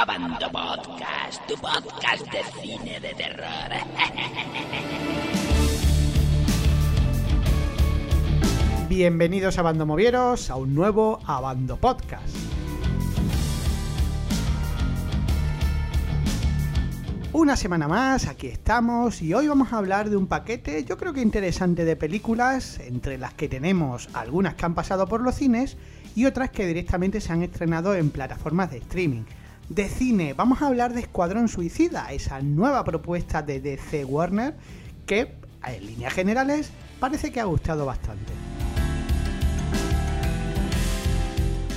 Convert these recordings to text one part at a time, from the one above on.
Abando Podcast, tu podcast de cine de terror. Bienvenidos a Bando Movieros a un nuevo Abando Podcast. Una semana más, aquí estamos y hoy vamos a hablar de un paquete yo creo que interesante de películas, entre las que tenemos algunas que han pasado por los cines y otras que directamente se han estrenado en plataformas de streaming. De cine, vamos a hablar de Escuadrón Suicida, esa nueva propuesta de DC Warner que, en líneas generales, parece que ha gustado bastante.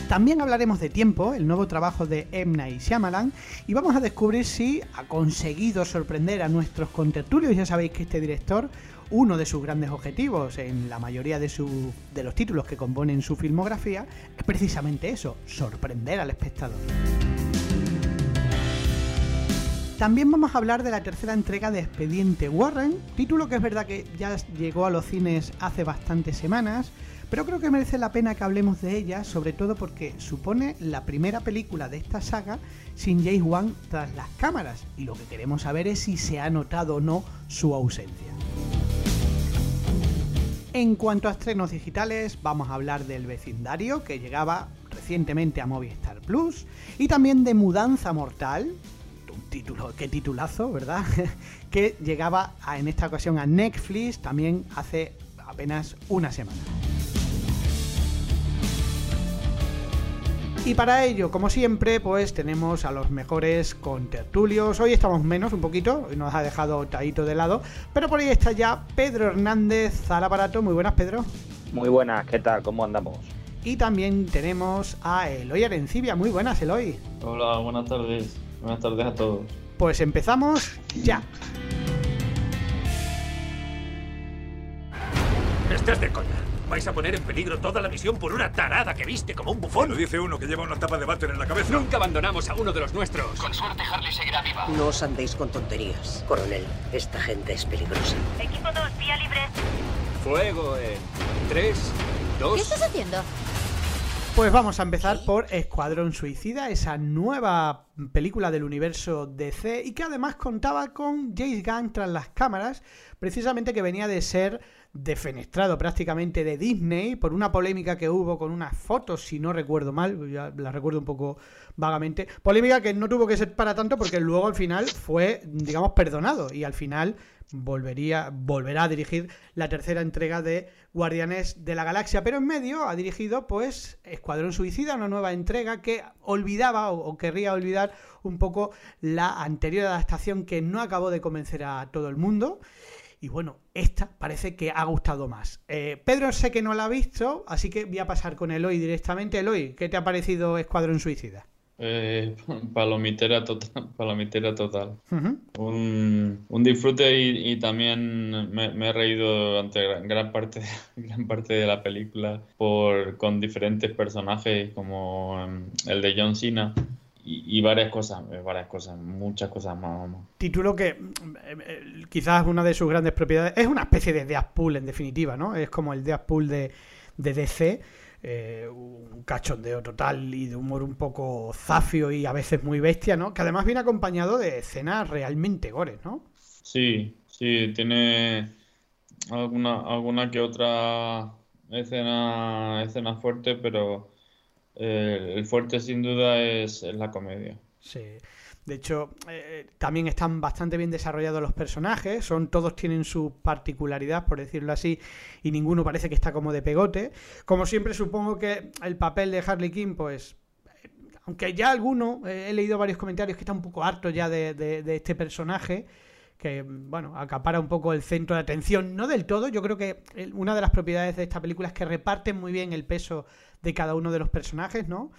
También hablaremos de Tiempo, el nuevo trabajo de Emna y Shyamalan, y vamos a descubrir si ha conseguido sorprender a nuestros contertulios. Ya sabéis que este director, uno de sus grandes objetivos en la mayoría de, de los títulos que componen su filmografía, es precisamente eso, sorprender al espectador. También vamos a hablar de la tercera entrega de Expediente Warren, título que es verdad que ya llegó a los cines hace bastantes semanas, pero creo que merece la pena que hablemos de ella, sobre todo porque supone la primera película de esta saga sin James Wan tras las cámaras, y lo que queremos saber es si se ha notado o no su ausencia. En cuanto a estrenos digitales, vamos a hablar del vecindario que llegaba recientemente a Movistar Plus y también de Mudanza Mortal, título, qué titulazo, ¿verdad? que llegaba a, en esta ocasión a Netflix también hace apenas una semana. Y para ello, como siempre, pues tenemos a los mejores contertulios. Hoy estamos menos un poquito, nos ha dejado Taito de lado, pero por ahí está ya Pedro Hernández al aparato. Muy buenas, Pedro. Muy buenas, ¿qué tal? ¿Cómo andamos? Y también tenemos a Eloy Arencibia. Muy buenas, Eloy. Hola, buenas tardes. Buenas tardes a todos. Pues empezamos ya. Estás de coña. Vais a poner en peligro toda la misión por una tarada que viste como un bufón. Lo dice uno que lleva una tapa de váter en la cabeza. Nunca abandonamos a uno de los nuestros. Con suerte Harley seguirá viva. No os andéis con tonterías. Coronel, esta gente es peligrosa. Equipo 2, vía libre. Fuego en 3, 2... ¿Qué estás haciendo? Pues vamos a empezar por Escuadrón Suicida, esa nueva película del universo DC y que además contaba con James Gunn tras las cámaras, precisamente que venía de ser defenestrado prácticamente de Disney por una polémica que hubo con unas fotos, si no recuerdo mal, ya la recuerdo un poco vagamente. Polémica que no tuvo que ser para tanto porque luego al final fue, digamos, perdonado y al final volvería, volverá a dirigir la tercera entrega de Guardianes de la Galaxia, pero en medio ha dirigido pues Escuadrón Suicida, una nueva entrega que olvidaba o, querría olvidar un poco la anterior adaptación que no acabó de convencer a todo el mundo. Y bueno, esta parece que ha gustado más. Eh, Pedro sé que no la ha visto, así que voy a pasar con Eloy directamente. Eloy, ¿qué te ha parecido Escuadrón Suicida? Eh, palomitera total. Palomitera total. Un, un disfrute y, y también me, me he reído durante gran, gran parte, gran parte de la película por, con diferentes personajes como em, el de John Cena y, y varias cosas, eh, varias cosas, muchas cosas más. vamos. Título que mm, eh, quizás una de sus grandes propiedades es una especie de Deadpool en definitiva, ¿no? Es como el Deadpool de, de DC. Eh, un cachondeo total y de humor un poco zafio y a veces muy bestia, ¿no? Que además viene acompañado de escenas realmente gores, ¿no? Sí, sí, tiene alguna, alguna que otra escena, escena fuerte, pero eh, el fuerte sin duda es, es la comedia. Sí. De hecho, eh, también están bastante bien desarrollados los personajes, son todos tienen su particularidad, por decirlo así, y ninguno parece que está como de pegote. Como siempre, supongo que el papel de Harley Quinn, pues, eh, aunque ya alguno, eh, he leído varios comentarios que está un poco harto ya de, de- este personaje, que, bueno, acapara un poco el centro de atención, no del todo, yo creo que una de las propiedades de esta película es que reparten muy bien el peso de cada uno de los personajes, ¿no?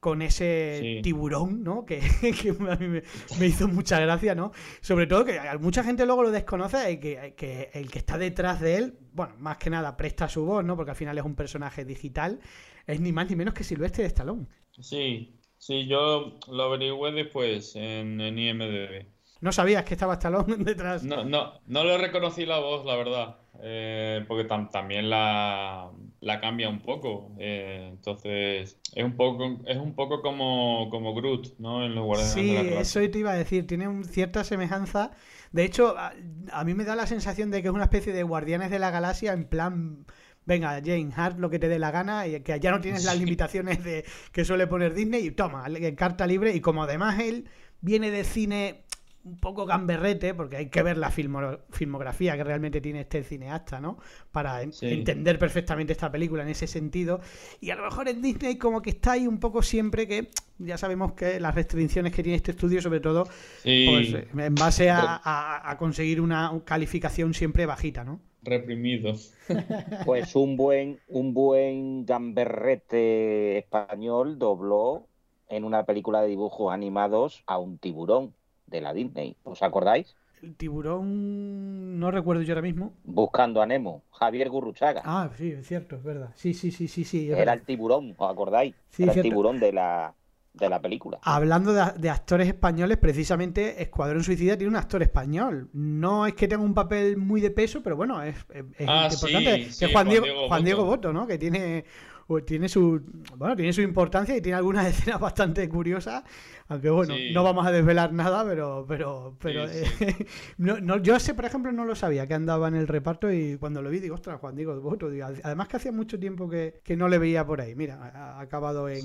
Con ese Sí. tiburón, ¿no? Que, que a mí me, me hizo mucha gracia, ¿no? Sobre todo que mucha gente luego lo desconoce y que, que el que está detrás de él, bueno, más que nada presta su voz, ¿no? Porque al final es un personaje digital, es ni más ni menos que Silvestre de Stallone. Sí, sí, yo lo averigüé después en, en IMDb. No sabías que estaba Stallone detrás. No, no, no le reconocí la voz, la verdad, eh, porque tam- también la, la cambia un poco. Eh, entonces, es un poco, es un poco como, como Groot, ¿no? En los Guardianes Sí, de la Galaxia. eso te iba a decir, tiene un- cierta semejanza. De hecho, a, a mí me da la sensación de que es una especie de Guardianes de la Galaxia en plan, venga, Jane, haz lo que te dé la gana y que ya no tienes las Sí. limitaciones de que suele poner Disney y toma, carta libre y como además él viene de cine un poco gamberrete, porque hay que ver la filmo- filmografía que realmente tiene este cineasta, ¿no? Para en- Sí. entender perfectamente esta película en ese sentido. Y a lo mejor en Disney como que está ahí un poco siempre que ya sabemos que las restricciones que tiene este estudio, sobre todo Sí, pues, en base a, a- a conseguir una calificación siempre bajita, ¿no? reprimido. Pues un buen, un buen gamberrete español dobló en una película de dibujos animados a un tiburón de la Disney. ¿Os acordáis? El tiburón no recuerdo yo ahora mismo. Buscando a Nemo, Javier Gurruchaga. Ah, sí, es cierto, es verdad. Sí, sí, sí, sí, sí. Era el tiburón, ¿os acordáis? Sí, Era el tiburón de la, de la película. Hablando de, de actores españoles, precisamente Escuadrón Suicida tiene un actor español. No es que tenga un papel muy de peso, pero bueno, es, es- es Ah, importante. sí, que sí, es Juan, Juan Diego, Diego Juan Diego Boto. Boto, ¿no? Que tiene, tiene su bueno, tiene su importancia y tiene algunas escenas bastante curiosas. Aunque bueno, Sí. no vamos a desvelar nada, pero, pero, pero Sí, eh, no, no, yo ese, por ejemplo, no lo sabía que andaba en el reparto y cuando lo vi digo, ostras, Juan Diego digo, además que hacía mucho tiempo que, que no le veía por ahí. Mira, ha, ha acabado en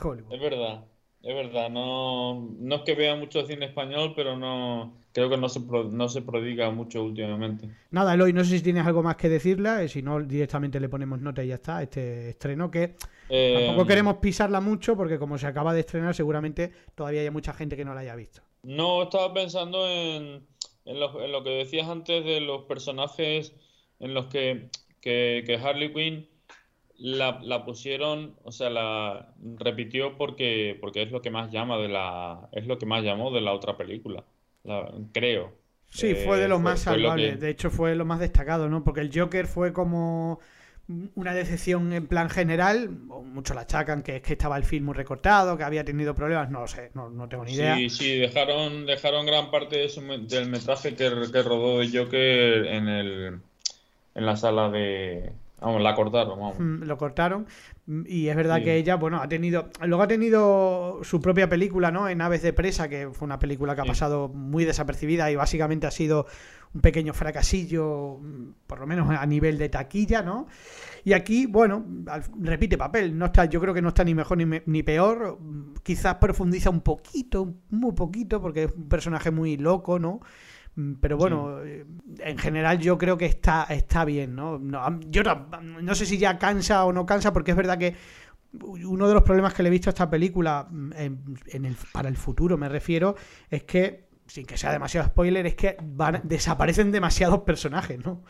Hollywood. es verdad. Es verdad, no, no es que vea mucho cine español, pero no creo que no se, pro- no se prodiga mucho últimamente. Nada, Eloy, no sé si tienes algo más que decirla, eh, si no, directamente le ponemos nota y ya está, este estreno que Eh, tampoco queremos pisarla mucho porque como se acaba de estrenar seguramente todavía hay mucha gente que no la haya visto. No, estaba pensando en, en lo, en lo que decías antes de los personajes en los que, que, que Harley Quinn la, la pusieron, o sea, la repitió porque, porque es lo que más llama de la, es lo que más llamó de la otra película, la- creo. Sí, Eh, fue de los fue- más fue lo salvables, que- de hecho fue lo más destacado, ¿no? Porque el Joker fue como una decepción en plan general, muchos la achacan que es que estaba el film muy recortado, que había tenido problemas, no lo sé, no, no tengo ni idea. Sí, sí, dejaron, dejaron gran parte de su del metraje que, que rodó de Joker en el, en la sala de, vamos, la cortaron, vamos. Mm, lo cortaron. Mm, y es verdad Sí. que ella bueno ha tenido luego ha tenido su propia película no en Aves de presa que fue una película que ha pasado muy desapercibida y básicamente ha sido un pequeño fracasillo mm, por lo menos a nivel de taquilla no y aquí bueno repite papel no está yo creo que no está ni mejor ni, me- ni peor quizás profundiza un poquito muy poquito porque es un personaje muy loco no Pero bueno, eh, en general yo creo que está, está bien, ¿no? No, yo no, no sé si ya cansa o no cansa, porque es verdad que uno de los problemas que le he visto a esta película mm, en, en el, para el futuro, me refiero, es que, sin que sea demasiado spoiler, es que van, desaparecen demasiados personajes, ¿no?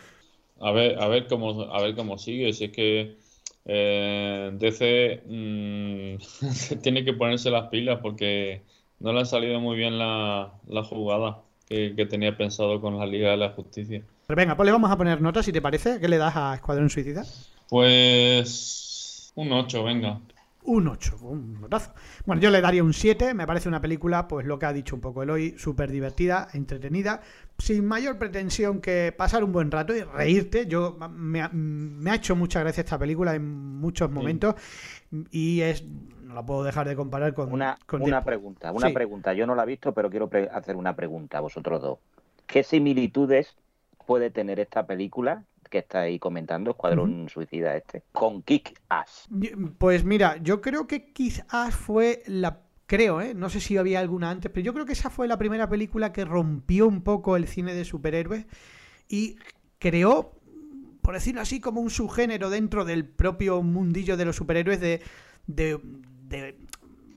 A ver, a ver cómo, a ver cómo sigue. Si es que eh, DC mm, tiene que ponerse las pilas porque no le ha salido muy bien la, la jugada que, que tenía pensado con la Liga de la Justicia. Pero venga, pues le vamos a poner notas, si te parece. ¿Qué le das a Escuadrón Suicida? Pues un 8, venga. Un 8, un notazo. Bueno, yo le daría un 7. Me parece una película, pues lo que ha dicho un poco Eloy, súper divertida, entretenida, sin mayor pretensión que pasar un buen rato y reírte. Yo me, ha- me ha hecho mucha gracia esta película en muchos momentos y es no la puedo dejar de comparar con Una, con una pregunta, una Sí. pregunta. Yo no la he visto, pero quiero hacer una pregunta a vosotros dos. ¿Qué similitudes puede tener esta película que estáis comentando, Escuadrón Suicida este, con Kick Ass? Pues mira, yo creo que quizás fue la. Creo, ¿eh? No sé si había alguna antes, pero yo creo que esa fue la primera película que rompió un poco el cine de superhéroes y creó, por decirlo así, como un subgénero dentro del propio mundillo de los superhéroes de. de, de-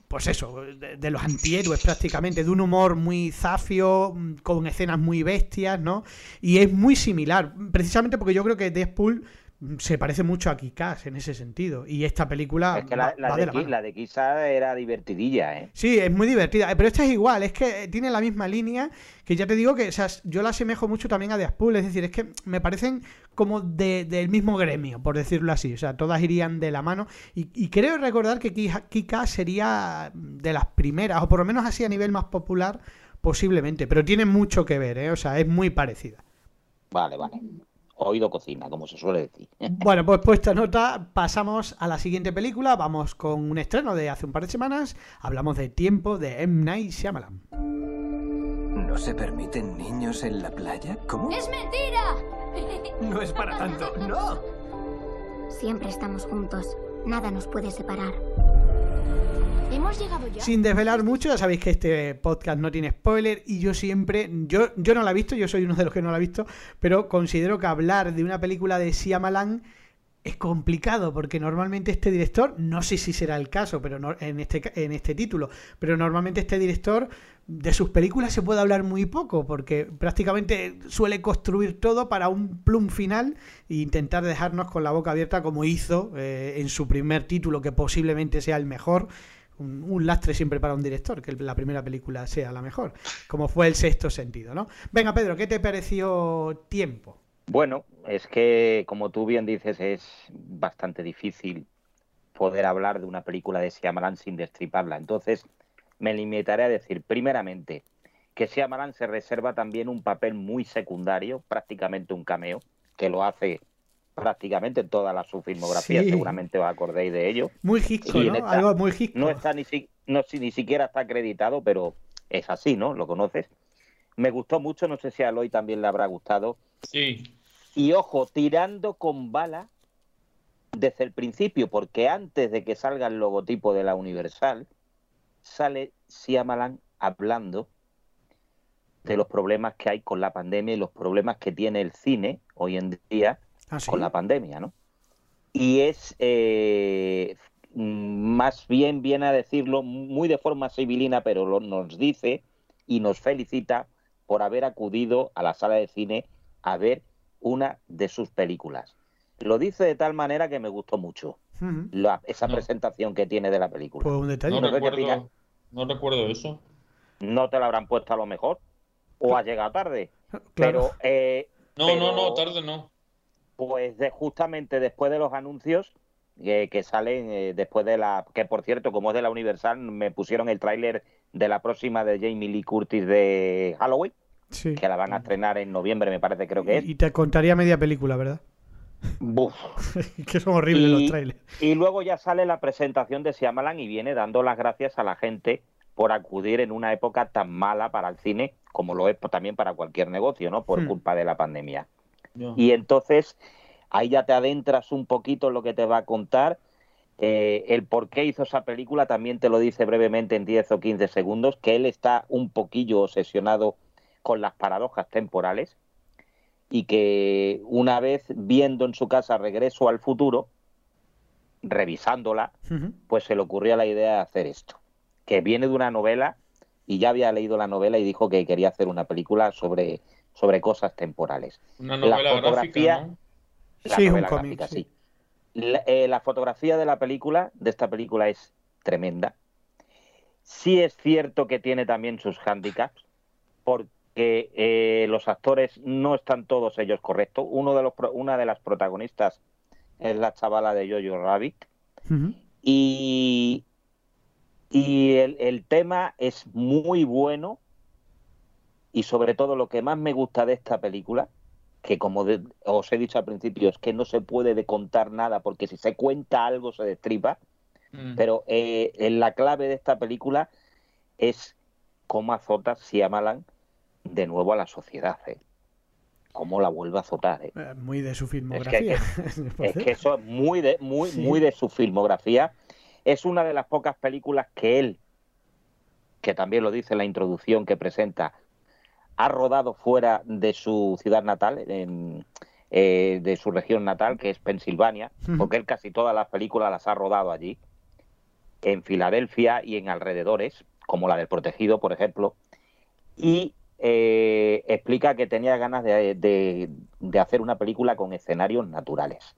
pues eso, de, los antihéroes prácticamente, de un humor muy zafio, con escenas muy bestias, ¿no? Y es muy similar, precisamente porque yo creo que Deadpool se parece mucho a Kick-Ass en ese sentido. Y esta película es que la, la va de, de la de era divertidilla, ¿eh? Sí, es muy divertida. eh, Pero esta es igual, es que eh, tiene la misma línea. Que ya te digo que o sea, yo la asemejo mucho también a Deadpool. Es decir, es que me parecen como de- del mismo gremio, por decirlo así. O sea, todas irían de la mano. Y, y creo recordar que Ki- Kika sería de las primeras, o por lo menos así a nivel más popular, posiblemente. Pero tiene mucho que ver, ¿eh? O sea, es muy parecida. Vale, vale. Oído cocina, como se suele decir. Bueno, pues puesta nota, pasamos a la siguiente película. Vamos con un estreno de hace un par de semanas. Hablamos de Tiempo de M. Night Shyamalan. ¿No se permiten niños en la playa? ¿Cómo? ¡Es mentira! No es para tanto, no. Siempre estamos juntos. Nada nos puede separar. Sin desvelar mucho, ya sabéis que este podcast no tiene spoiler y yo siempre, yo, yo no la he visto, yo soy uno de los que no la ha visto, pero considero que hablar de una película de Shyamalan es complicado porque normalmente este director, no sé si será el caso, pero no, en este en este título, pero normalmente este director de sus películas se puede hablar muy poco porque prácticamente suele construir todo para un plum final e intentar dejarnos con la boca abierta como hizo eh, en su primer título que posiblemente sea el mejor. Un, lastre siempre para un director, que la primera película sea la mejor, como fue el sexto sentido, ¿no? Venga, Pedro, ¿qué te pareció tiempo? Bueno, es que, como tú bien dices, es bastante difícil poder hablar de una película de Shyamalan sin destriparla. Entonces, me limitaré a decir, primeramente, que Shyamalan se reserva también un papel muy secundario, prácticamente un cameo, que lo hace prácticamente en toda la, su filmografía, sí. seguramente os acordéis de ello. Muy Hitchcock, ¿no? Esta, Algo muy Hitchcock. No, está ni, no, ni siquiera está acreditado, pero es así, ¿no? Lo conoces. Me gustó mucho, no sé si a Aloy también le habrá gustado. Sí. Y ojo, tirando con bala desde el principio, porque antes de que salga el logotipo de la Universal, sale Shyamalan hablando de los problemas que hay con la pandemia y los problemas que tiene el cine hoy en día ¿Ah, sí? con la pandemia, ¿no? Y es eh, más bien viene a decirlo muy de forma civilina, pero lo, nos dice y nos felicita por haber acudido a la sala de cine a ver una de sus películas. Lo dice de tal manera que me gustó mucho uh -huh. la, esa no. presentación que tiene de la película. Pues un detalle. No, recuerdo, no recuerdo eso. No te la habrán puesto a lo mejor o ha llegado tarde. Claro. Pero, eh, no, pero, no, no, tarde no. Pues de, justamente después de los anuncios eh, que salen eh, después de la que por cierto como es de la Universal me pusieron el tráiler de la próxima de Jamie Lee Curtis de Halloween sí. que la van a estrenar en noviembre me parece creo que es y te contaría media película verdad Buf. que son horribles y, los trailers y luego ya sale la presentación de Shyamalan y viene dando las gracias a la gente por acudir en una época tan mala para el cine como lo es también para cualquier negocio no por hmm. culpa de la pandemia yeah. y entonces ahí ya te adentras un poquito en lo que te va a contar. Eh, el por qué hizo esa película también te lo dice brevemente en 10 o 15 segundos, que él está un poquillo obsesionado con las paradojas temporales y que una vez viendo en su casa Regreso al futuro, revisándola, uh -huh. pues se le ocurrió la idea de hacer esto, que viene de una novela y ya había leído la novela y dijo que quería hacer una película sobre, sobre cosas temporales. Una novela la fotografía, gráfica, ¿no? La sí, novela un cómic, gráfica, sí. sí. La, eh, la, fotografía de la película, de esta película, es tremenda. Sí es cierto que tiene también sus hándicaps, porque eh, los actores no están todos ellos correctos. Uno de los, una de las protagonistas es la chavala de Jojo Rabbit. Uh -huh. Y, y el, el tema es muy bueno. Y sobre todo lo que más me gusta de esta película que como de, os he dicho al principio, es que no se puede de contar nada, porque si se cuenta algo se destripa, mm. pero eh, la clave de esta película es cómo azota Siamalan de nuevo a la sociedad, ¿eh? cómo la vuelve a azotar. ¿eh? Muy de su filmografía. Es que, es que eso es muy de, muy, sí. muy de su filmografía. Es una de las pocas películas que él, que también lo dice en la introducción que presenta, ha rodado fuera de su ciudad natal, en, eh, de su región natal, que es Pensilvania, porque él casi todas las películas las ha rodado allí, en Filadelfia y en alrededores, como la del Protegido, por ejemplo, y eh, explica que tenía ganas de, de, de, hacer una película con escenarios naturales.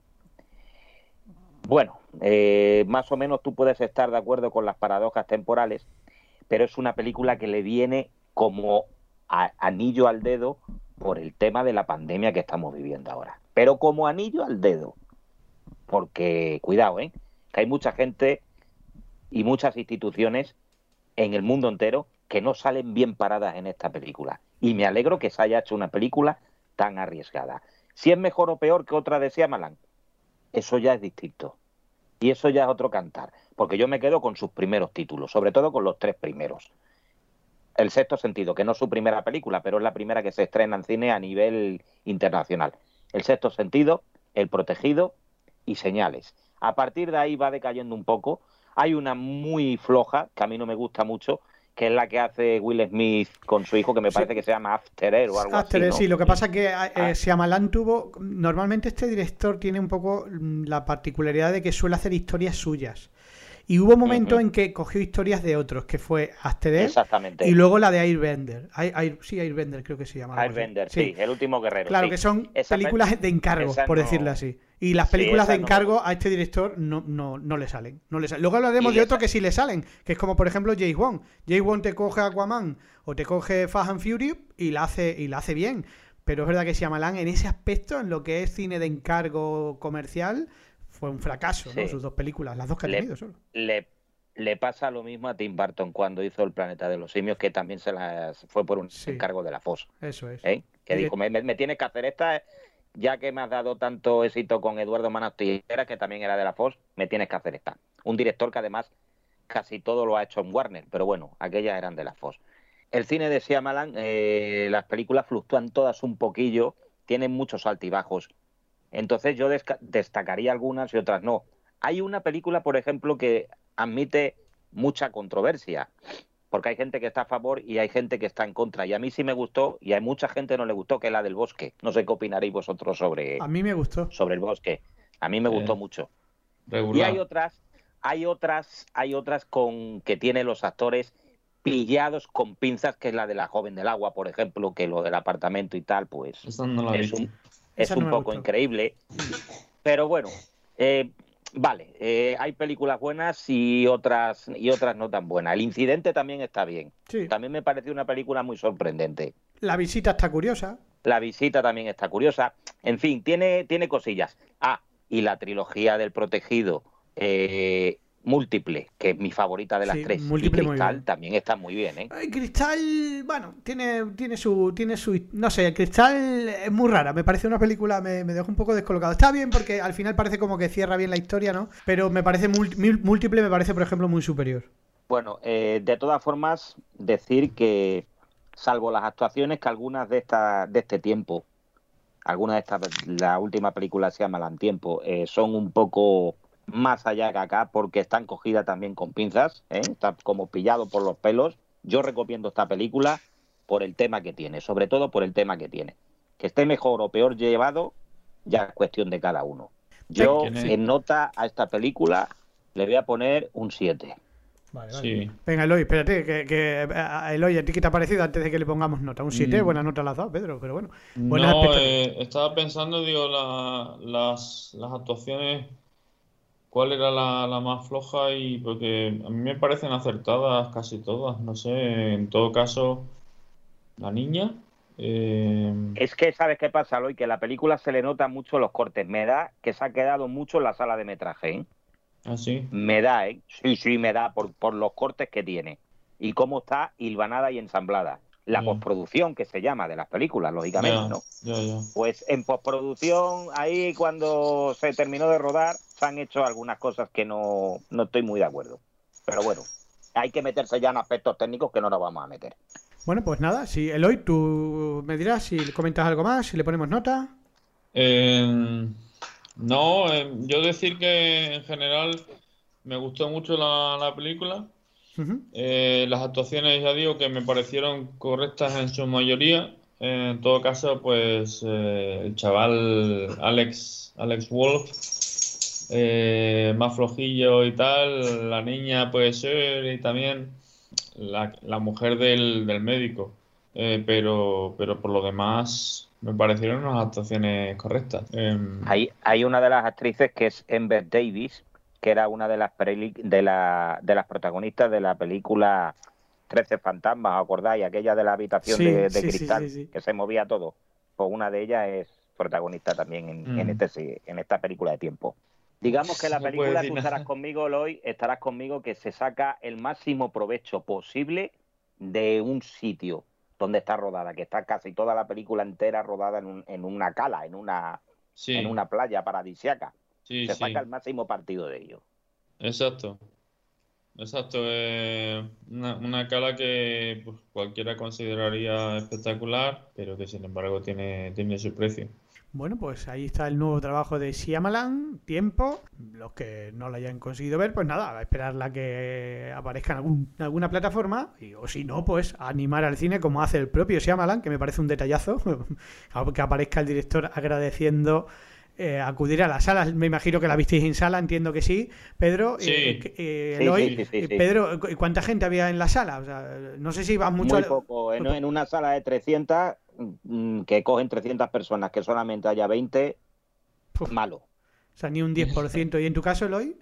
Bueno, eh, más o menos tú puedes estar de acuerdo con las paradojas temporales, pero es una película que le viene como anillo al dedo por el tema de la pandemia que estamos viviendo ahora. Pero como anillo al dedo, porque cuidado, ¿eh? que hay mucha gente y muchas instituciones en el mundo entero que no salen bien paradas en esta película. Y me alegro que se haya hecho una película tan arriesgada. Si es mejor o peor que otra de Shyamalan, eso ya es distinto. Y eso ya es otro cantar. Porque yo me quedo con sus primeros títulos, sobre todo con los tres primeros. El sexto sentido, que no es su primera película, pero es la primera que se estrena en cine a nivel internacional. El sexto sentido, El protegido y Señales. A partir de ahí va decayendo un poco. Hay una muy floja, que a mí no me gusta mucho, que es la que hace Will Smith con su hijo, que me parece que se llama After Air o algo After así. Sí, lo que pasa es que eh, Ah. Tuvo... Normalmente este director tiene un poco mm, la particularidad de que suele hacer historias suyas. Y hubo momentos en que cogió historias de otros, que fue Air Exactamente. y luego la de Airbender. Air- Air- sí, Airbender creo que se llama. Airbender, sí. El último guerrero. Claro, sí. que son películas de encargo, por decirlo así. Y las Sí, películas de no encargo a este director no, no, no le salen. No le salen. Luego hablaremos de otro esa- que sí le salen, que es como por ejemplo James Wan. James Wan te coge Aquaman o te coge Fast and Fury y la hace, y la hace bien. Pero es verdad que Shyamalan en ese aspecto, en lo que es cine de encargo comercial, fue un fracaso, ¿no? Sus dos películas, las dos que ha tenido solo. le, le pasa lo mismo a Tim Burton cuando hizo El planeta de los simios, que también se las fue por un Sí. encargo de la FOS. Eso es. ¿eh? Que dijo, me, me- tienes que hacer esta, ya que me has dado tanto éxito con Eduardo Manos Tijeras, que también era de la FOS, me tienes que hacer esta. Un director que además casi todo lo ha hecho en Warner, pero bueno, aquellas eran de la FOS. El cine de Shyamalan, eh, las películas fluctúan todas un poquillo, tienen muchos altibajos. Entonces yo desca- destacaría algunas y otras no. Hay una película, por ejemplo, que admite mucha controversia, porque hay gente que está a favor y hay gente que está en contra. Y a mí sí me gustó y a mucha gente no le gustó, que es la del bosque. No sé qué opinaréis vosotros sobre, A mí me gustó. sobre el bosque. A mí me Eh, gustó mucho. Y hay otras, hay otras, hay otras con que tienen los actores pillados con pinzas, que es la de la joven del agua, por ejemplo, que lo del apartamento y tal, pues Esa no la he es un, es Esa un poco gustó. increíble. Pero bueno, eh, vale, eh, hay películas buenas y otras y otras no tan buenas. El incidente también está bien. Sí. También me pareció una película muy sorprendente. La visita está curiosa. La visita también está curiosa. En fin, tiene, tiene cosillas. Ah, y la trilogía del protegido eh, múltiple, que es mi favorita de las Sí, tres. Múltiple y Cristal también está muy bien, ¿eh? El cristal, bueno, tiene, tiene su, tiene su, no sé, el cristal es muy rara. Me parece una película, me, me dejó un poco descolocado. Está bien porque al final parece como que cierra bien la historia, ¿no? Pero me parece múltiple, me parece, por ejemplo, muy superior. Bueno, eh, de todas formas, decir que, salvo las actuaciones que algunas de estas de este tiempo, algunas de estas, la última película se llama La Tiempo, eh, son un poco más allá que acá porque están cogidas también con pinzas, ¿eh? está como pillado por los pelos. Yo recomiendo esta película por el tema que tiene, sobre todo por el tema que tiene. Que esté mejor o peor llevado, ya es cuestión de cada uno. Yo en nota a esta película le voy a poner un 7. Vale, vale. Sí. Venga, Eloy, espérate, que, que a- Eloy, ¿a ti qué te ha parecido antes de que le pongamos nota? Un 7, Mm. buena nota la has dado, Pedro, pero bueno. Buenas No, expectativas. eh, estaba pensando, digo, la- las, las actuaciones, cuál era la, la más floja y porque a mí me parecen acertadas casi todas, no sé, en todo caso, la niña, eh, Es que, ¿sabes qué pasa, Aloy? Que la película se le nota mucho los cortes. Me da que se ha quedado mucho en la sala de metraje, ¿eh? así, Me da, ¿eh? Sí, sí, me da por, por los cortes que tiene. Y cómo está hilvanada y ensamblada. La Mm. postproducción, que se llama, de las películas, lógicamente, ¿no? Pues en postproducción, ahí cuando se terminó de rodar, se han hecho algunas cosas que no, no estoy muy de acuerdo. Pero bueno, hay que meterse ya en aspectos técnicos que no nos vamos a meter. Bueno, pues nada, si Eloy, tú me dirás si le comentas algo más, si le ponemos nota. Eh, no, eh, yo decir que en general me gustó mucho la, la película. Eh, las actuaciones, ya digo, que me parecieron correctas en su mayoría. Eh, en todo caso, pues eh, el chaval Alex, Alex Wolf, eh, más flojillo y tal. La niña puede ser y también la, la mujer del, del médico. Eh, pero, pero por lo demás me parecieron unas actuaciones correctas. Em, Hay, hay una de las actrices que es Ember Davis, que era una de las, peli- de, la, de las protagonistas de la película 13 fantasmas, ¿os acordáis? Aquella de la habitación Sí, de, de sí, sí, cristal, sí, sí. que se movía todo. Pues una de ellas es protagonista también en, en Mm. este, en esta película de tiempo. Digamos que la puedo película, tú estarás conmigo, Eloy, estarás conmigo que se saca el máximo provecho posible de un sitio ¿Dónde está rodada? Que está casi toda la película entera rodada en, un- en una cala, en una, Sí, en una playa paradisiaca. Sí, Se sí. saca el máximo partido de ello. Exacto. Exacto. eh, una, una cala que pues, cualquiera consideraría espectacular, pero que sin embargo tiene, tiene su precio. Bueno, pues ahí está el nuevo trabajo de Shyamalan, Tiempo. Los que no lo hayan conseguido ver, pues nada, a esperarla que aparezca en, algún- en alguna plataforma. Y, o si no, pues animar al cine como hace el propio Shyamalan, que me parece un detallazo. que aparezca el director agradeciendo eh, acudir a las salas. Me imagino que la visteis en sala, entiendo que sí. Pedro, Sí. eh, eh, Sí, Eloy, sí, sí, sí, sí. Pedro, ¿cu- ¿cuánta gente había en la sala? O sea, no sé si vas mucho Muy poco. En, en una sala de 300, mm, que cogen 300 personas, que solamente haya 20, Uf. malo. O sea, ni un 10%. ¿Y en tu caso, Eloy?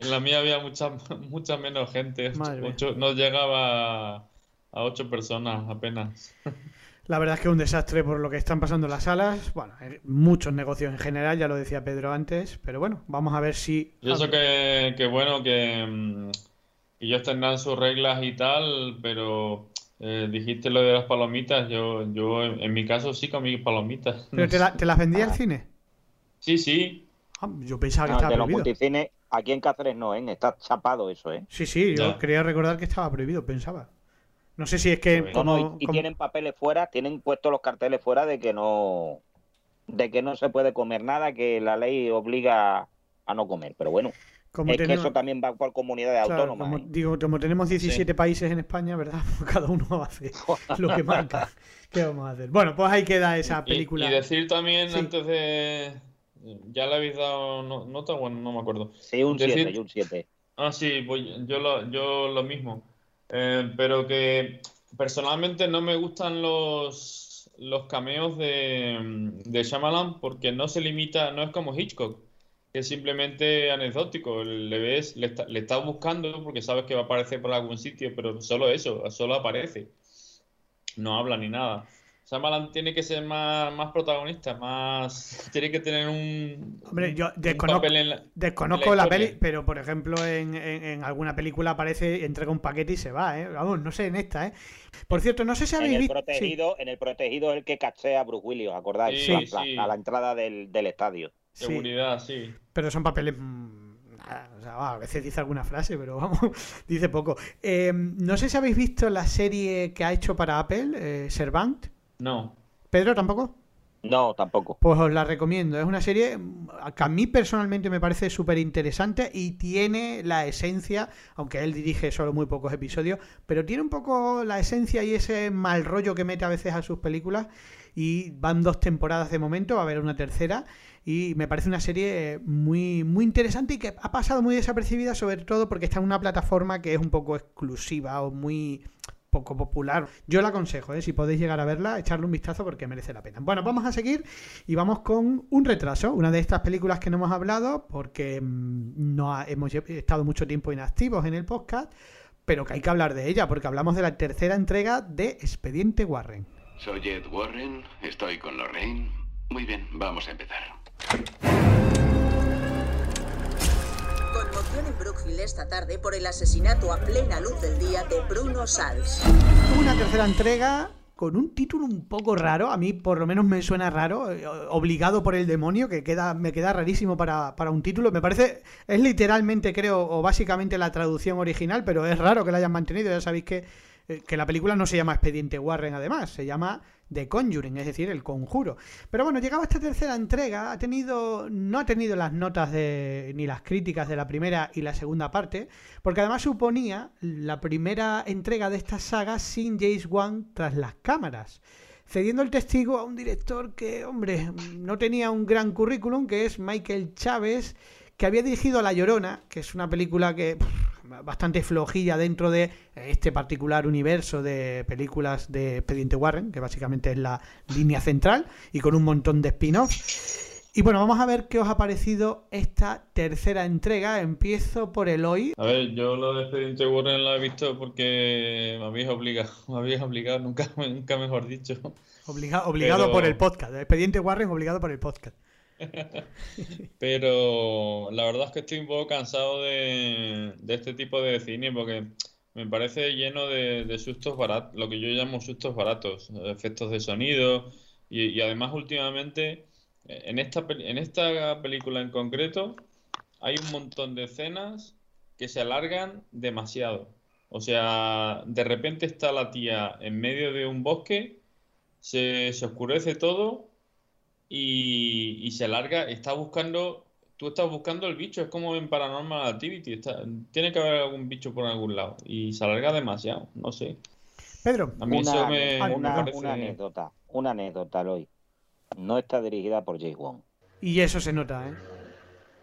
En la mía había mucha, mucha menos gente. Madre. Ocho- no llegaba a ocho personas apenas. La verdad es que es un desastre por lo que están pasando en las salas. Bueno, hay muchos negocios en general, ya lo decía Pedro antes, pero bueno, vamos a ver si... Y eso que, que bueno, que, mm, que ellos tendrán sus reglas y tal, pero eh, dijiste lo de las palomitas. Yo, yo en, en mi caso sí comí palomitas. ¿Pero te, la- te las vendía al cine? Sí, sí. Ah, yo pensaba que No, estaba de los prohibido. multicines, aquí en Cáceres no, ¿eh? Está chapado eso, ¿eh? Sí, sí, yo Ya. quería recordar que estaba prohibido, pensaba. No sé si es que... No, y, como- y como- tienen papeles fuera, tienen puestos los carteles fuera de que no de que no se puede comer nada, que la ley obliga a no comer. Pero bueno, como es que tenemos- eso también va por comunidades claro, autónomas. como, ¿eh? digo, como tenemos 17 países en España, ¿verdad? Pues cada uno hace lo que marca. ¿Qué vamos a hacer? Bueno, pues ahí queda esa película. Y, decir también Sí. antes de... Ya le habéis dado no- nota, bueno, no me acuerdo. Sí, un Decir- 7 y un 7. Ah, sí, pues yo lo, yo lo mismo. Eh, pero que personalmente no me gustan los, los cameos de, de Shyamalan porque no se limita, no es como Hitchcock, que es simplemente anecdótico. Le ves, le, le estás buscando porque sabes que va a aparecer por algún sitio, pero solo eso, solo aparece. No habla ni nada. Shyamalan tiene que ser más, más protagonista, más... Tiene que tener un, Hombre, yo desconozco, papel en la- desconozco en la la peli, pero por ejemplo en, en- en alguna película aparece, entrega un paquete y se va, ¿eh? Vamos, no sé en esta, ¿eh? Por cierto, no sé si En habéis el visto... sí. en el protegido es el que cachea a Bruce Willis, ¿os acordáis? Sí, A la- sí. A la entrada del, del estadio. Seguridad, sí. pero son papeles... mm, o sea, va, a veces dice alguna frase, pero vamos, dice poco. Eh, no sé si habéis visto la serie que ha hecho para Apple, eh, Servant. No. ¿Pedro tampoco? No, tampoco. Pues os la recomiendo. Es una serie que a mí personalmente me parece súper interesante y tiene la esencia, aunque él dirige solo muy pocos episodios, pero tiene un poco la esencia y ese mal rollo que mete a veces a sus películas. Y van dos temporadas de momento, va a haber una tercera. Y me parece una serie muy, muy interesante y que ha pasado muy desapercibida, sobre todo porque está en una plataforma que es un poco exclusiva o muy poco popular. Yo la aconsejo, ¿eh? si podéis llegar a verla, echarle un vistazo porque merece la pena. Bueno, vamos a seguir y vamos con un retraso, una de estas películas que no hemos hablado porque mm, no hemos estado mucho tiempo inactivos en el podcast, pero que hay que hablar de ella porque hablamos de la tercera entrega de Expediente Warren. Soy Ed Warren, estoy con Lorraine. Muy bien, vamos a empezar. En Brookfield esta tarde por el asesinato a plena luz del día de Bruno Sals. Una tercera entrega con un título un poco raro, a mí por lo menos me suena raro, eh, obligado por el demonio, que queda, me queda rarísimo para, para un título. Me parece, es literalmente creo, o básicamente la traducción original, pero es raro que la hayan mantenido. Ya sabéis que, que la película no se llama Expediente Warren además, se llama The Conjuring, es decir, el conjuro. Pero bueno, llegaba esta tercera entrega, ha tenido, no ha tenido las notas de, ni las críticas de la primera y la segunda parte, porque además suponía la primera entrega de esta saga sin James Wan tras las cámaras, cediendo el testigo a un director que, hombre, no tenía un gran currículum, que es Michael Chávez, que había dirigido La Llorona, que es una película que bastante flojilla dentro de este particular universo de películas de Expediente Warren, que básicamente es la línea central, y con un montón de spin-offs. Y bueno, vamos a ver qué os ha parecido esta tercera entrega. Empiezo por Eloy. A ver, yo lo de Expediente Warren lo he visto porque me habéis obligado, me habéis obligado, nunca, nunca mejor dicho. Obliga- obligado Pero- por el podcast. Expediente Warren obligado por el podcast. Pero la verdad es que estoy un poco cansado de, este tipo de cine porque me parece lleno de, sustos baratos, lo que yo llamo sustos baratos, efectos de sonido y, además últimamente en esta, en esta película en concreto hay un montón de escenas que se alargan demasiado. O sea, de repente está la tía en medio de un bosque, se, oscurece todo y, se alarga, está buscando, tú estás buscando el bicho, es como en Paranormal Activity, tiene que haber algún bicho por algún lado y se alarga demasiado, no sé. Pedro, a mí una, eso me, una, anécdota, una anécdota, Loy. No está dirigida por Jay Wong. Y eso se nota, ¿eh?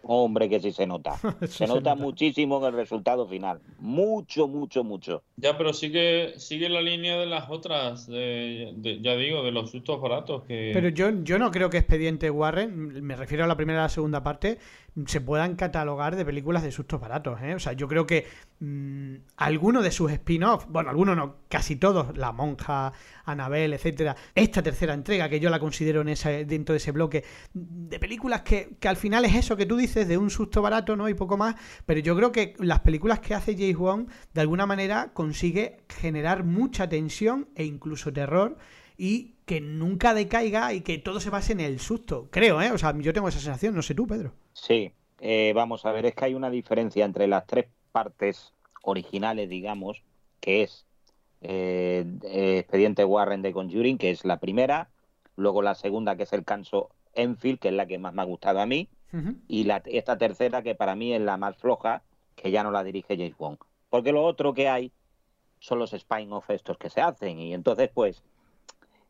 Hombre, que sí se nota. se, nota, muchísimo en el resultado final. Mucho, mucho, mucho. Ya, pero sigue, sigue la línea de las otras, ya digo, de los sustos baratos. Que... Pero yo, yo no creo que Expediente Warren, me refiero a la primera y la segunda parte, se puedan catalogar de películas de sustos baratos. ¿eh? O sea, yo creo que mmm, alguno de sus spin-offs, bueno, algunos no, casi todos, La Monja, Anabel, etcétera, esta tercera entrega, que yo la considero en ese, dentro de ese bloque, de películas que, que al final es eso que tú dices, de un susto barato, ¿no? Y poco más, pero yo creo que las películas que hace James Wong, de alguna manera, consigue generar mucha tensión e incluso terror y que nunca decaiga y que todo se base en el susto. Creo, ¿eh? O sea, yo tengo esa sensación, no sé tú, Pedro. Sí, eh, vamos a ver, es que hay una diferencia entre las tres partes originales, digamos, que es eh, Expediente Warren de Conjuring, que es la primera, luego la segunda, que es el Canso Enfield, que es la que más me ha gustado a mí, y la, esta tercera, que para mí es la más floja, que ya no la dirige James Wong. Porque lo otro que hay son los spin-off estos que se hacen, y entonces, pues,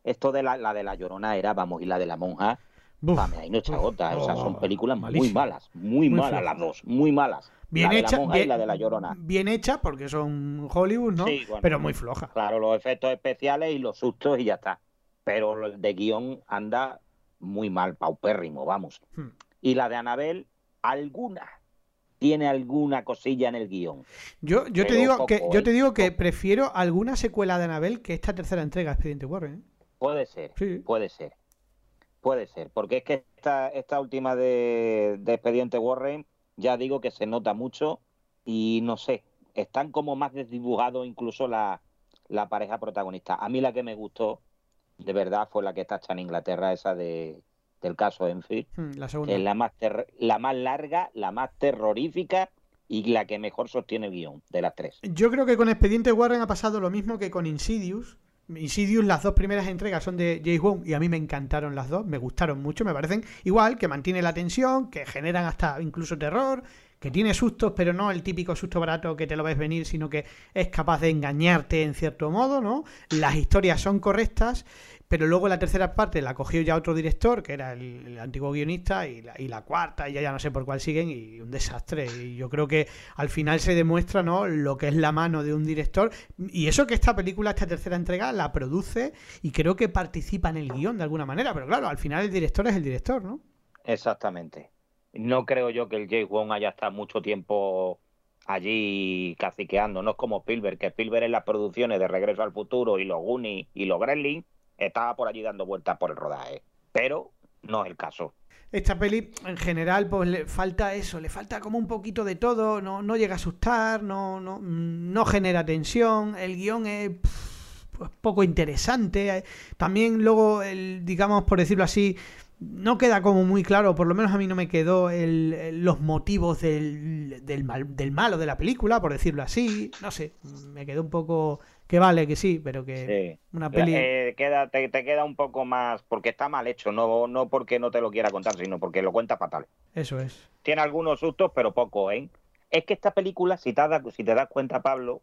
esto de la, la de la Llorona era, vamos, y la de la monja, Vame, ahí no echa gota. o sea, son oh, películas muy malas, muy, malas las dos, muy malas. Bien hecha, bien, la de la Llorona. Bien hecha porque son Hollywood, ¿no? Pero muy floja. Claro, los efectos especiales y los sustos y ya está. Pero el de guion anda muy mal, paupérrimo, vamos. Hmm. Y la de Anabel, alguna tiene alguna cosilla en el guion. Yo, yo te digo que yo te digo que prefiero alguna secuela de Anabel que esta tercera entrega de Expediente Warren. ¿eh? Puede ser, puede ser. Puede ser, porque es que esta, esta última de, Expediente Warren, ya digo que se nota mucho y no sé, están como más desdibujados incluso la, la pareja protagonista. A mí la que me gustó, de verdad, fue la que está hecha en Inglaterra, esa de, del caso Enfield. Hmm, la segunda. es la más, la más larga, la más terrorífica y la que mejor sostiene el guion de las tres. Yo creo que con Expediente Warren ha pasado lo mismo que con Insidious, Insidious, las dos primeras entregas son de James Wong y a mí me encantaron las dos, me gustaron mucho, me parecen igual, que mantiene la tensión, que generan hasta incluso terror, que tiene sustos, pero no el típico susto barato que te lo ves venir, sino que es capaz de engañarte en cierto modo, ¿no? Las historias son correctas pero luego la tercera parte la cogió ya otro director, que era el, antiguo guionista, y la, y la, cuarta, y ya, ya no sé por cuál siguen, y un desastre. Y yo creo que al final se demuestra ¿no? lo que es la mano de un director. Y eso que esta película, esta tercera entrega, la produce y creo que participa en el guion de alguna manera. Pero claro, al final el director es el director, ¿no? Exactamente. No creo yo que el Jay Wong haya estado mucho tiempo allí caciqueando. No es como Spielberg, que Spielberg en las producciones de Regreso al Futuro y los Goonies y los Gremlins estaba por allí dando vueltas por el rodaje. Pero no es el caso. Esta peli, en general, pues le falta eso, le falta como un poquito de todo, no, no llega a asustar, no, no, no genera tensión, el guion es pues, poco interesante. También luego, el, digamos, por decirlo así, no queda como muy claro, por lo menos a mí no me quedó el, los motivos del, del, mal, del malo de la película, por decirlo así. No sé, me quedó un poco que vale, que sí, pero que una peli... Eh, queda, te, queda un poco más, porque está mal hecho, no, no porque no te lo quiera contar, sino porque lo cuenta fatal. Eso es. Tiene algunos sustos, pero poco, ¿eh? Es que esta película, si te, si te das cuenta, Pablo,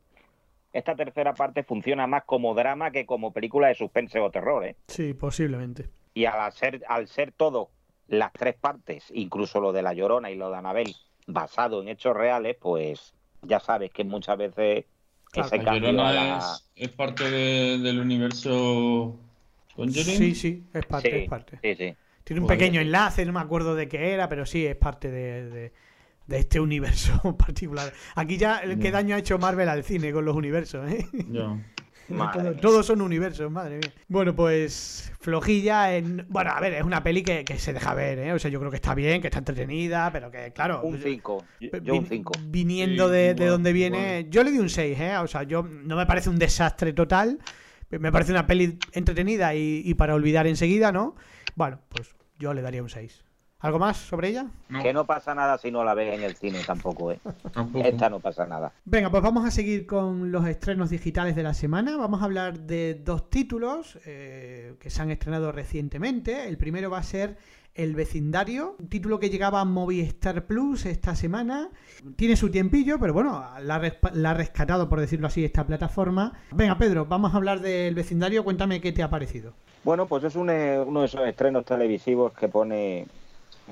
esta tercera parte funciona más como drama que como película de suspense o terror, ¿eh? Sí, posiblemente. Y al ser, al ser todo las tres partes, incluso lo de La Llorona y lo de Anabel, basado en hechos reales, pues ya sabes que muchas veces es, parte del universo Conjuring. Sí, sí, es parte, es parte. Tiene un pues pequeño enlace, no me acuerdo de qué era, pero sí, es parte de, este universo particular. Aquí ya, ¿qué daño ha hecho Marvel al cine con los universos? ¿eh? todos son universos, madre mía. Bueno, pues flojilla en... Bueno, a ver, es una peli que, se deja ver, ¿eh? O sea, yo creo que está bien, que está entretenida, pero que, claro... Un 5, yo un 5. Viniendo de, donde viene... Yo le di un 6, ¿eh? O sea, yo no me parece un desastre total, me parece una peli entretenida y, y para olvidar enseguida, ¿no? Bueno, pues yo le daría un 6. ¿Algo más sobre ella? Que no pasa nada si no la ves en el cine tampoco, ¿eh? Esta no pasa nada. Venga, pues vamos a seguir con los estrenos digitales de la semana. Vamos a hablar de dos títulos eh, que se han estrenado recientemente. El primero va a ser El vecindario, un título que llegaba a Movistar Plus esta semana. Tiene su tiempillo, pero bueno, la, ha rescatado, por decirlo así, esta plataforma. Venga, Pedro, vamos a hablar del vecindario. Cuéntame qué te ha parecido. Bueno, pues es uno de esos estrenos televisivos que pone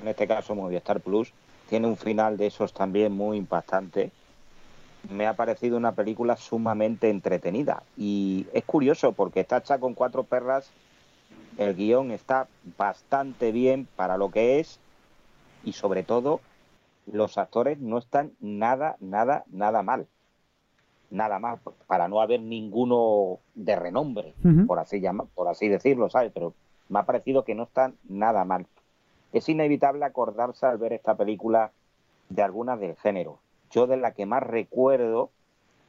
en este caso Movistar Plus, tiene un final de esos también muy impactante. Me ha parecido una película sumamente entretenida y es curioso porque está hecha con cuatro perras, el guion está bastante bien para lo que es y sobre todo los actores no están nada, nada, nada mal. Nada mal, para no haber ninguno de renombre, por así llamar, por así decirlo, ¿sabes? Pero me ha parecido que no están nada mal es inevitable acordarse al ver esta película de algunas del género. Yo de la que más recuerdo,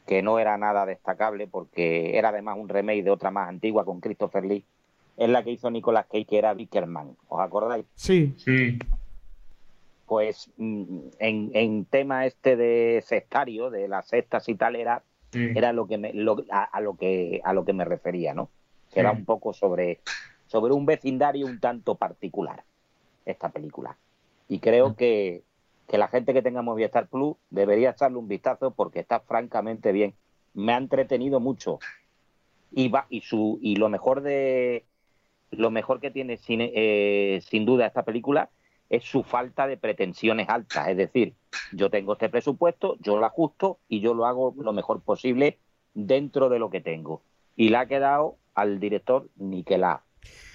que no era nada destacable porque era además un remake de otra más antigua con Christopher Lee, es la que hizo Nicolas Cage, que era Bickerman. ¿Os acordáis? Sí. Sí. Pues mm, en, tema este de sectario, de las sectas y tal, era, era lo que me, a, lo que a lo que me refería, ¿no? Que era un poco sobre, sobre un vecindario un tanto particular esta película. Y creo que, que la gente que tenga Movistar Plus debería echarle un vistazo porque está francamente bien. Me ha entretenido mucho. Y, va, y, su, y lo mejor de lo mejor que tiene sin, eh, sin duda esta película es su falta de pretensiones altas. Es decir, yo tengo este presupuesto, yo lo ajusto y yo lo hago lo mejor posible dentro de lo que tengo. Y le ha quedado al director Niquelá,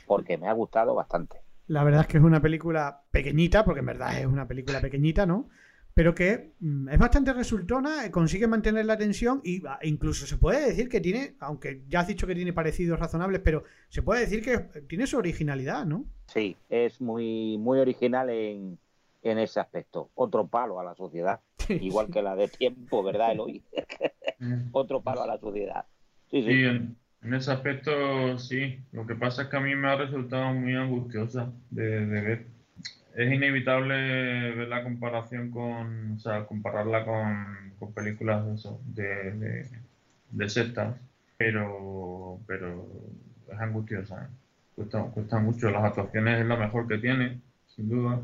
porque me ha gustado bastante. La verdad es que es una película pequeñita, porque en verdad es una película pequeñita, ¿no? Pero que mm, es bastante resultona, eh, consigue mantener la atención y ah, incluso se puede decir que tiene, aunque ya has dicho que tiene parecidos razonables, pero se puede decir que tiene su originalidad, ¿no? Sí, es muy, muy original en, en ese aspecto. Otro palo a la sociedad, igual que la de tiempo, ¿verdad, Eloy? Otro palo a la sociedad. Sí, sí. En ese aspecto sí, lo que pasa es que a mí me ha resultado muy angustiosa de, ver. Es inevitable ver la comparación con, o sea, compararla con, películas de, de, de, sectas, pero, pero es angustiosa. ¿eh? Cuesta, cuesta mucho. Las actuaciones es lo mejor que tiene, sin duda